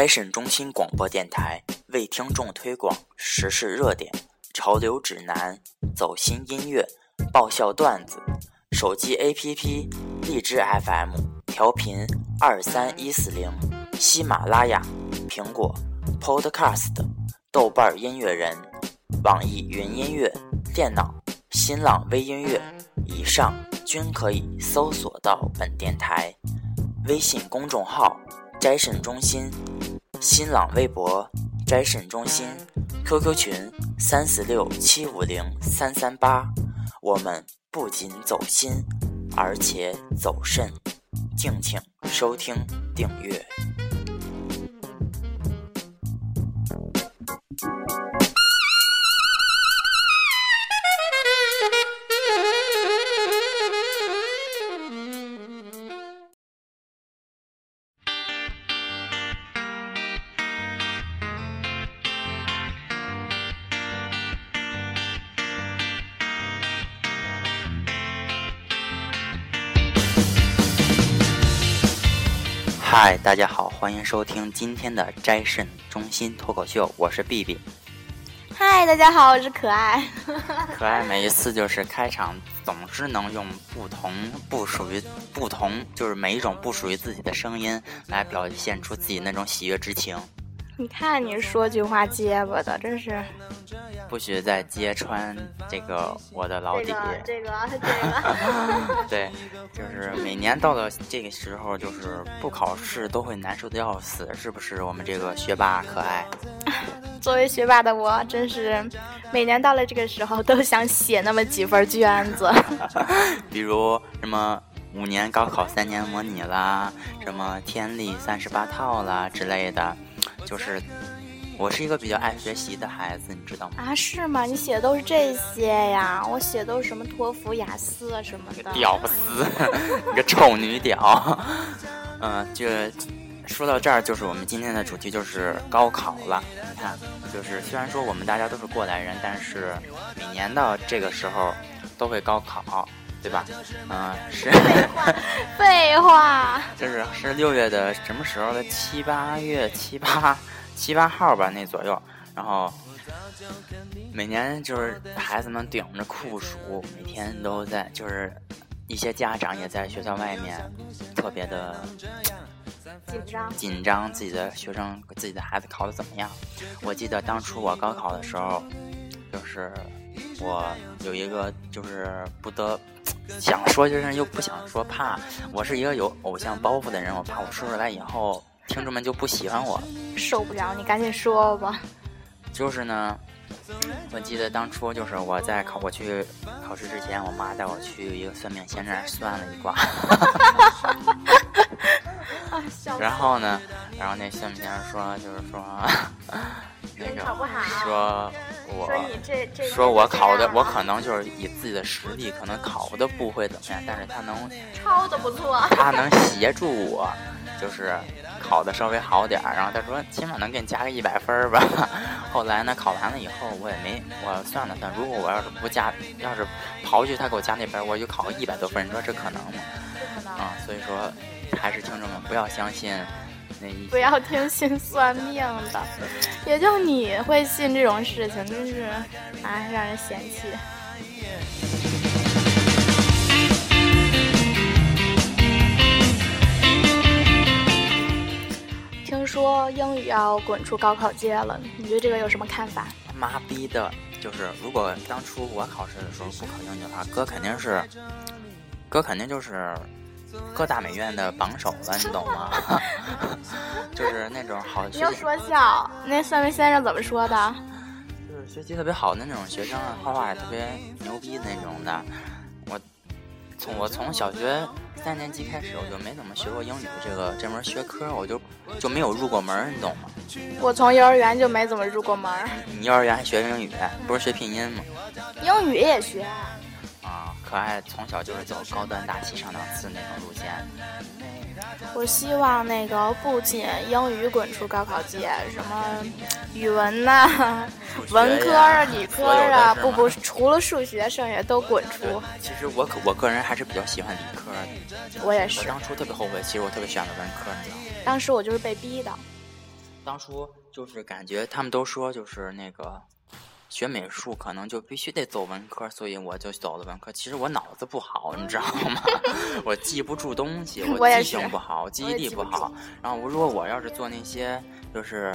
摘审中心广播电台为听众推广时事热点、潮流指南、走心音乐、爆笑段子。手机 APP：荔枝 FM 调频二三一四零，喜马拉雅、苹果 Podcast、豆瓣音乐人、网易云音乐、电脑、新浪微音乐，以上均可以搜索到本电台。微信公众号。摘审中心，新浪微博摘审中心，QQ 群三四六七五零三三八，我们不仅走心，而且走肾，敬请收听订阅。嗨，大家好，欢迎收听今天的摘肾中心脱口秀，我是 B B。嗨，大家好，我是可爱。可爱每一次就是开场总是能用不同不属于不同，就是每一种不属于自己的声音来表现出自己那种喜悦之情。你看你说句话结巴的，真是。不许再揭穿这个我的老底。这个这个。对，就是每年到了这个时候，就是不考试都会难受的要死，是不是？我们这个学霸可爱。作为学霸的我，真是每年到了这个时候都想写那么几份卷子。比如什么五年高考三年模拟啦，什么天历三十八套啦之类的。就是我是一个比较爱学习的孩子，你知道吗？啊，是吗？你写的都是这些呀？我写都是什么托福、雅思啊什么的。屌丝，你个臭女屌！嗯，就说到这儿，就是我们今天的主题就是高考了。你看，就是虽然说我们大家都是过来人，但是每年到这个时候都会高考。对吧？嗯，是。废话。就 是是六月的什么时候的？七八月七八七八号吧，那左右。然后每年就是孩子们顶着酷暑，每天都在，就是一些家长也在学校外面，特别的紧张，紧张自己的学生自己的孩子考的怎么样。我记得当初我高考的时候，就是我有一个就是不得。想说就是又不想说，怕我是一个有偶像包袱的人，我怕我说出来以后听众们就不喜欢我，受不了，你赶紧说吧。就是呢，我记得当初就是我在考我去考试之前，我妈带我去一个算命先生那儿算了一卦。然后呢，然后那算命先生说，就是说。那个说，我说我考的，我可能就是以自己的实力，可能考的不会怎么样，但是他能抄的不错，他能协助我，就是考的稍微好点儿。然后他说，起码能给你加个一百分吧。后来呢，考完了以后，我也没，我算了算，如果我要是不加，要是刨去他给我加那分，我就考个一百多分。你说这可能吗？啊，所以说，还是听众们不要相信。那不要听信算命的，也就你会信这种事情，真是，哎，让人嫌弃。要滚出高考界了，你对这个有什么看法？妈逼的，就是如果当初我考试的时候不考英语的话，哥肯定是，哥肯定就是。各大美院的榜首了，你懂吗？就是那种好。你又说笑，那三位先生怎么说的？就是学习特别好的那种学生，画画也特别牛逼那种的。我从我从小学三年级开始，我就没怎么学过英语这个这门学科，我就就没有入过门，你懂吗？我从幼儿园就没怎么入过门。你幼儿园还学英语，不是学拼音吗？英语也学。啊可爱从小就是走高端大气上档次那种路线。我希望那个不仅英语滚出高考界，什么语文呐、文科啊、理科啊，不不，除了数学，剩下都滚出。其实我可我个人还是比较喜欢理科的。我也是。当初特别后悔，其实我特别喜欢的文科，你知道吗？当时我就是被逼的。当初就是感觉他们都说就是那个学美术可能就必须得走文科，所以我就走了文科。其实我脑子不好，你知道吗？我记不住东西，我记性不好，记忆力不好。然后如果我要是做那些就是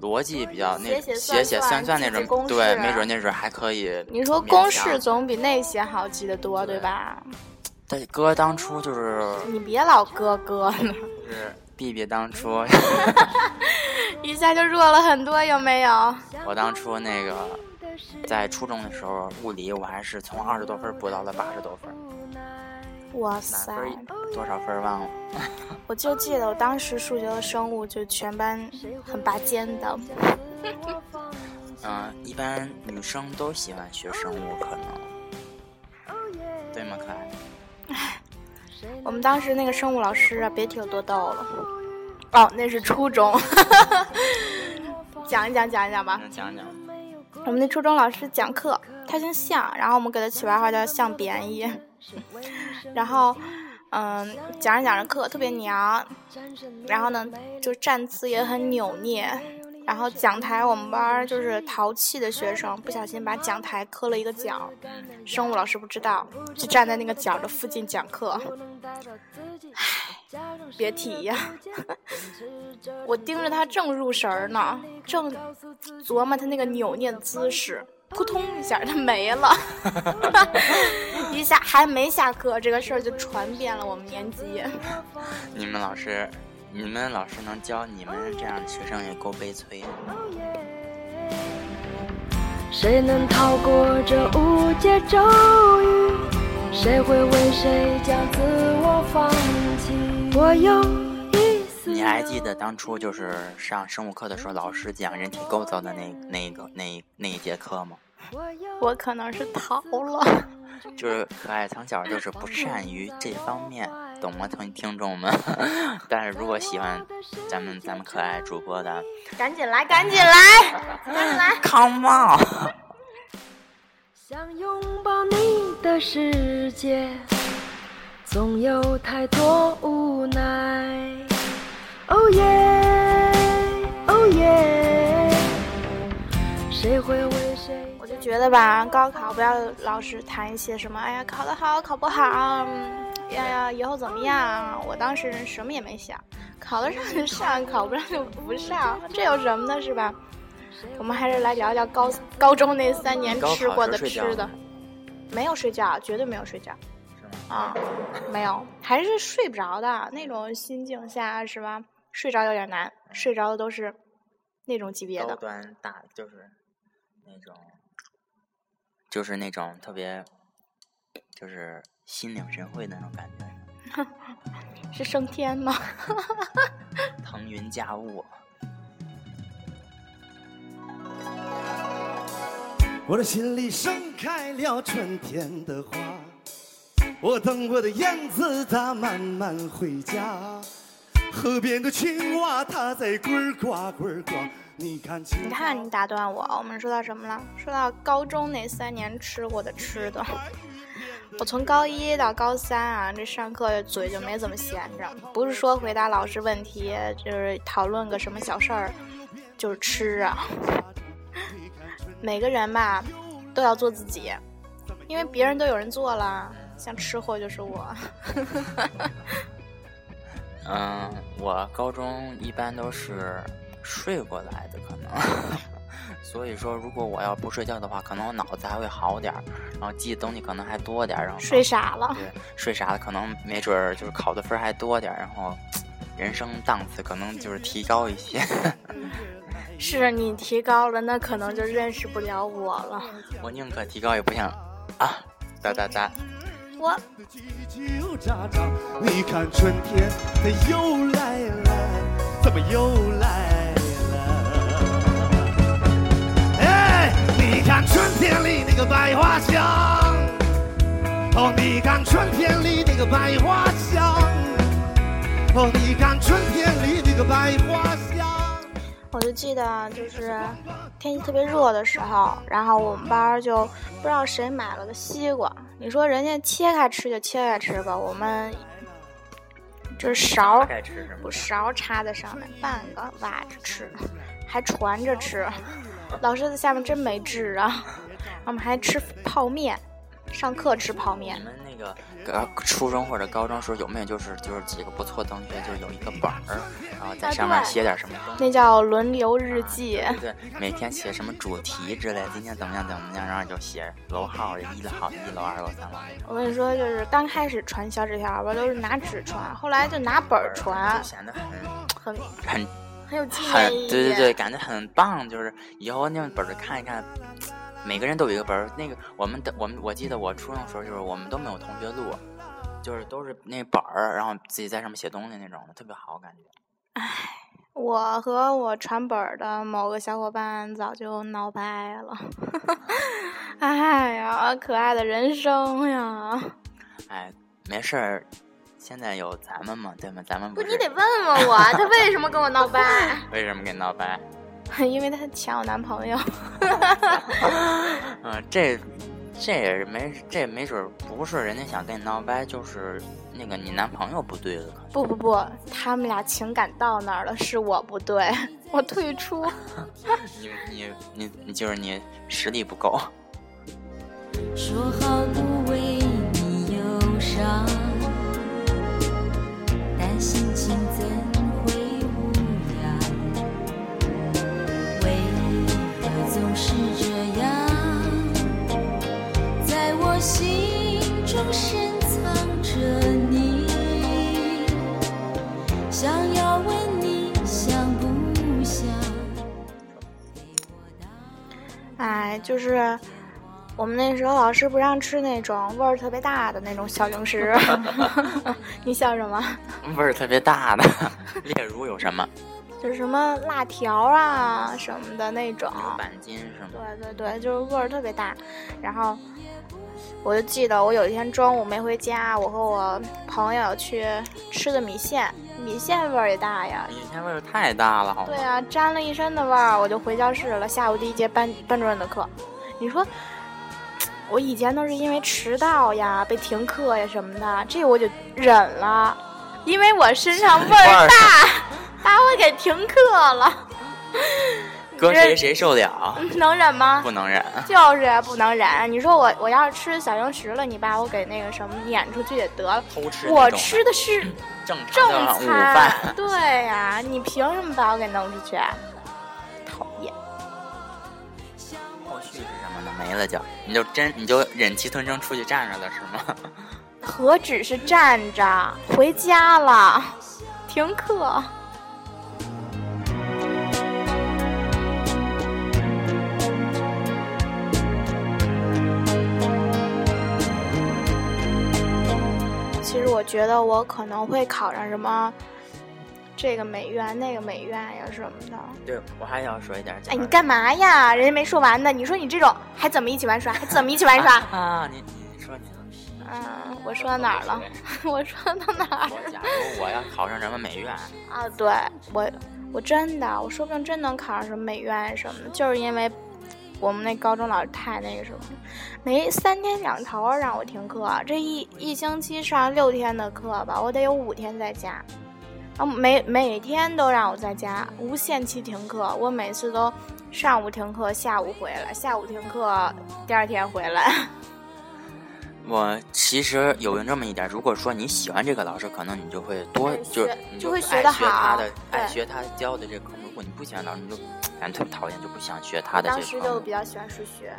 逻辑比较那写写算算那种，对，没准那准还可以。你说公式总比那些好记得多，对吧？但，哥当初就是你别老哥哥呢。是 B B 当初。一下就弱了很多，有没有？我当初那个在初中的时候，物理我还是从二十多分补到了八十多分。哇塞！多少分忘了？我就记得我当时数学和生物就全班很拔尖的。嗯，一般女生都喜欢学生物，可能对吗？可爱。我们当时那个生物老师啊，别提有多逗了。哦，那是初中，讲一讲，讲一讲吧。讲讲。我们那初中老师讲课，他姓向，然后我们给他起外号叫向便宜。然后，嗯，讲着讲着课特别娘，然后呢，就站姿也很扭捏。然后讲台，我们班就是淘气的学生，不小心把讲台磕了一个角。生物老师不知道，就站在那个角的附近讲课。唉，别提呀！我盯着他正入神儿呢，正琢磨他那个扭捏的姿势，扑通一下他没了。一下还没下课，这个事儿就传遍了我们年级。你们老师。你们老师能教你们这样的学生也够悲催。谁能逃过这无解咒语？谁会为谁将自我放弃？我有一丝。你还记得当初就是上生物课的时候，老师讲人体构造的那那个那那一节课吗？我可能是逃了。就是可爱从小就是不善于这方面。懂吗，听听众们？但是如果喜欢咱们咱们可爱主播的，赶紧来，赶紧来，赶紧来，Come on！想拥抱你的世界，总有太多无奈。哦耶，哦耶，谁会为觉得吧，高考不要老是谈一些什么，哎呀，考得好，考不好。呀呀，以后怎么样？我当时什么也没想，考得上就上，考不上就不上，这有什么呢？是吧？我们还是来聊聊高高中那三年吃过的吃的。没有睡觉，绝对没有睡觉。啊，没有，还是睡不着的那种心境下，是吧？睡着有点难，睡着的都是那种级别的。高端大就是那种，就是那种特别，就是。心领神会的那种感觉，是升天吗？腾云驾雾。我的心里盛开了春天的花，我等我的燕子它慢慢回家。河边的青蛙它在呱呱呱呱，你看。你看，你打断我，我们说到什么了？说到高中那三年吃过的吃的。我从高一到高三啊，这上课嘴就没怎么闲着，不是说回答老师问题，就是讨论个什么小事儿，就是吃啊。每个人吧，都要做自己，因为别人都有人做了，像吃货就是我。嗯，我高中一般都是睡过来的，可能。所以说，如果我要不睡觉的话，可能我脑子还会好点儿，然后记的东西可能还多点儿，然后睡傻了。对，睡傻了，可能没准儿就是考的分还多点儿，然后 人生档次可能就是提高一些。是你提高了，那可能就认识不了我了。我宁可提高，也不想啊，哒哒哒。我。你看春天它又来了，怎么又来？你看春天里那个百花香，哦，你看春天里那个百花香，哦，你看春天里那个百花香。我就记得就是天气特别热的时候，然后我们班就不知道谁买了个西瓜，你说人家切开吃就切开吃吧，我们就是勺勺插在上面，半个挖着吃，还传着吃。老师在下面真没治啊！我们还吃泡面，上课吃泡面。你们那个高初中或者高中时候有没有就是就是几个不错同学，就是有一个本儿，然后在上面写点什么？那叫轮流日记。对，每天写什么主题之类，今天怎么样怎么样，然后就写楼号，一楼号一楼、二楼、三楼。我跟你说，就是刚开始传小纸条吧，都是拿纸传，后来就拿本儿传，显得很很很。很有纪念意义，对对对，感觉很棒。就是以后那本儿看一看，每个人都有一个本儿。那个我们的我们，我记得我初中的时候就是我们都没有同学录，就是都是那本儿，然后自己在上面写东西那种的，特别好感觉。唉，我和我传本儿的某个小伙伴早就闹掰了。哎呀，可爱的人生呀！哎，没事儿。现在有咱们嘛，对吗？咱们不，你得问问我，他为什么跟我闹掰？为什么跟你闹掰？因为他抢我男朋友。嗯，这这也是没，这没准不是人家想跟你闹掰，就是那个你男朋友不对了。不不不，他们俩情感到那儿了，是我不对，我退出。你你你你就是你实力不够。说好不为你忧伤。就是。我们那时候老师不让吃那种味儿特别大的那种小零食，你笑什么？味儿特别大的，例如有什么？就是什么辣条啊什么的那种。板筋是吗？对对对，就是味儿特别大。然后我就记得我有一天中午没回家，我和我朋友去吃的米线，米线味儿也大呀。米线味儿太大了，好吗？对啊，沾了一身的味儿，我就回教室了。下午第一节班班主任的课，你说。我以前都是因为迟到呀、被停课呀什么的，这我就忍了，因为我身上味儿 大，把我给停课了。搁谁谁受得了？能忍吗？不能忍。就是不能忍。你说我我要是吃小零食了，你把我给那个什么撵出去也得了。偷吃。我吃的是 正正餐。对呀，你凭什么把我给弄出去？讨厌。后续是什么呢没了就，你就真你就忍气吞声出去站着了是吗？何止是站着，回家了，停课。我觉得我可能会考上什么。这个美院，那个美院呀，什么的。对，我还想说一点。哎，你干嘛呀？人家没说完呢。你说你这种还怎么一起玩耍？还怎么一起玩耍？啊，你你说你。嗯，我说到哪儿了？我说到哪儿？假如我要考上什么美院啊？对，我我真的，我说不定真能考上什么美院什么的，就是因为我们那高中老师太那个什么，没三天两头让我停课，这一一星期上六天的课吧，我得有五天在家。啊每每天都让我在家无限期停课，我每次都上午停课，下午回来，下午停课，第二天回来。我其实有这么一点，如果说你喜欢这个老师，可能你就会多就你就会学他的，爱学他教的这个科目。如果你不喜欢老师，你就感觉特别讨厌，就不想学他的这个。当时就比较喜欢数学。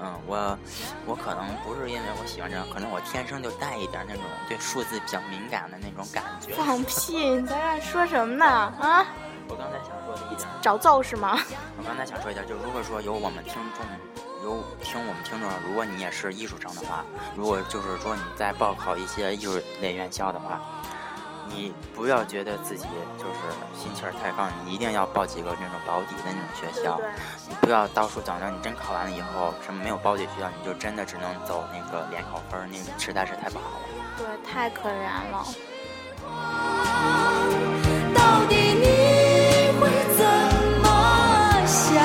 嗯，我我可能不是因为我喜欢这样，可能我天生就带一点那种对数字比较敏感的那种感觉。放屁！你在这说什么呢？啊？我刚才想说的一点，找揍是吗？我刚才想说一点，就如果说有我们听众，有听我们听众，如果你也是艺术生的话，如果就是说你在报考一些艺术类院校的话。你不要觉得自己就是心气儿太高，你一定要报几个那种保底的那种学校。你不要到处等着，你真考完了以后，什么没有保底学校，你就真的只能走那个联考分，那实在是太不好了。对，太可怜了。到底你会怎么想？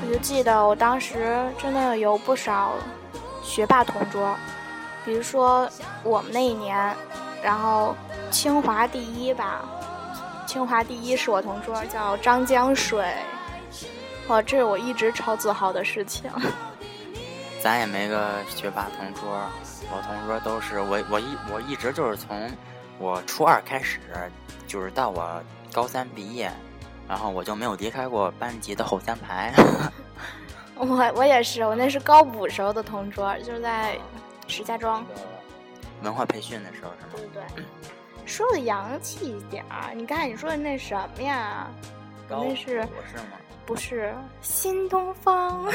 我就记得我当时真的有不少学霸同桌，比如说我们那一年，然后。清华第一吧，清华第一是我同桌，叫张江水。哦，这是我一直超自豪的事情。咱也没个学霸同桌，我同桌都是我我一我一直就是从我初二开始，就是到我高三毕业，然后我就没有离开过班级的后三排。我我也是，我那是高五时候的同桌，就是在石家庄文化培训的时候，是吗？对对对，说的洋气一点儿。你看你说的那什么呀？那是不是吗？不是新东方。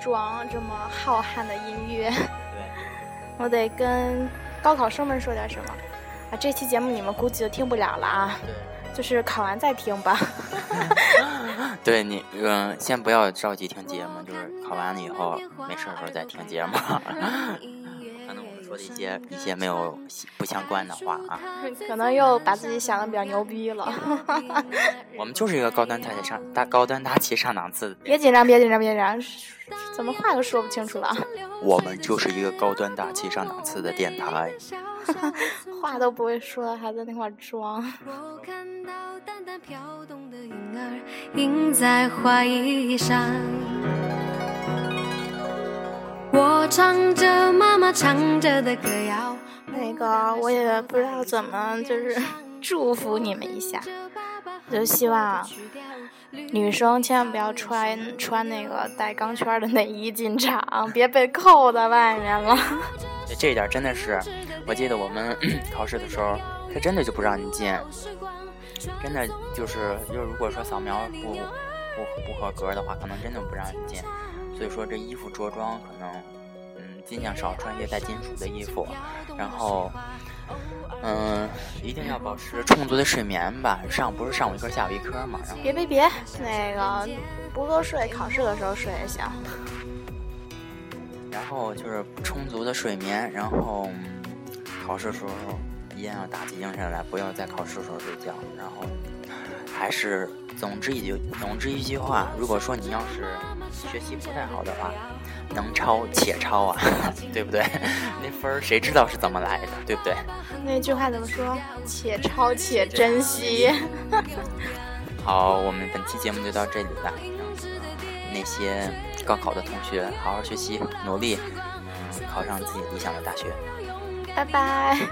这么悲壮、这么浩瀚的音乐，对 我得跟高考生们说点什么啊！这期节目你们估计就听不了了啊，就是考完再听吧。对你，嗯，先不要着急听节目，就是考完了以后没事的时候再听节目。说的一些一些没有不相关的话啊，可能又把自己想的比较牛逼了。我们就是一个高端大气上大高端大气上档次。别紧张，别紧张，别紧张，怎么话都说不清楚了。我们就是一个高端大气上档次的电台。话都不会说，还在那块装。我唱着唱着的歌谣，那个我也不知道怎么，就是祝福你们一下，就希望女生千万不要穿穿那个带钢圈的内衣进场，别被扣在外面了。这一点真的是，我记得我们考试的时候，他真的就不让你进，真的就是，就如果说扫描不不不合格的话，可能真的不让你进。所以说这衣服着装可能，尽量少穿一些带金属的衣服，然后，嗯，一定要保持充足的睡眠吧。上不是上午一科，下午一科嘛。然后别别别，那个不多睡，考试的时候睡也行。然后就是充足的睡眠，然后考试时候一定要打起精神来，不要在考试时候睡觉。然后还是总之一句，总之一句话，如果说你要是。学习不太好的话，能抄且抄啊，对不对？那分儿谁知道是怎么来的，对不对？那句话怎么说？且抄且珍惜。好，我们本期节目就到这里了。那些高考的同学，好好学习，努力，嗯，考上自己理想的大学。拜拜。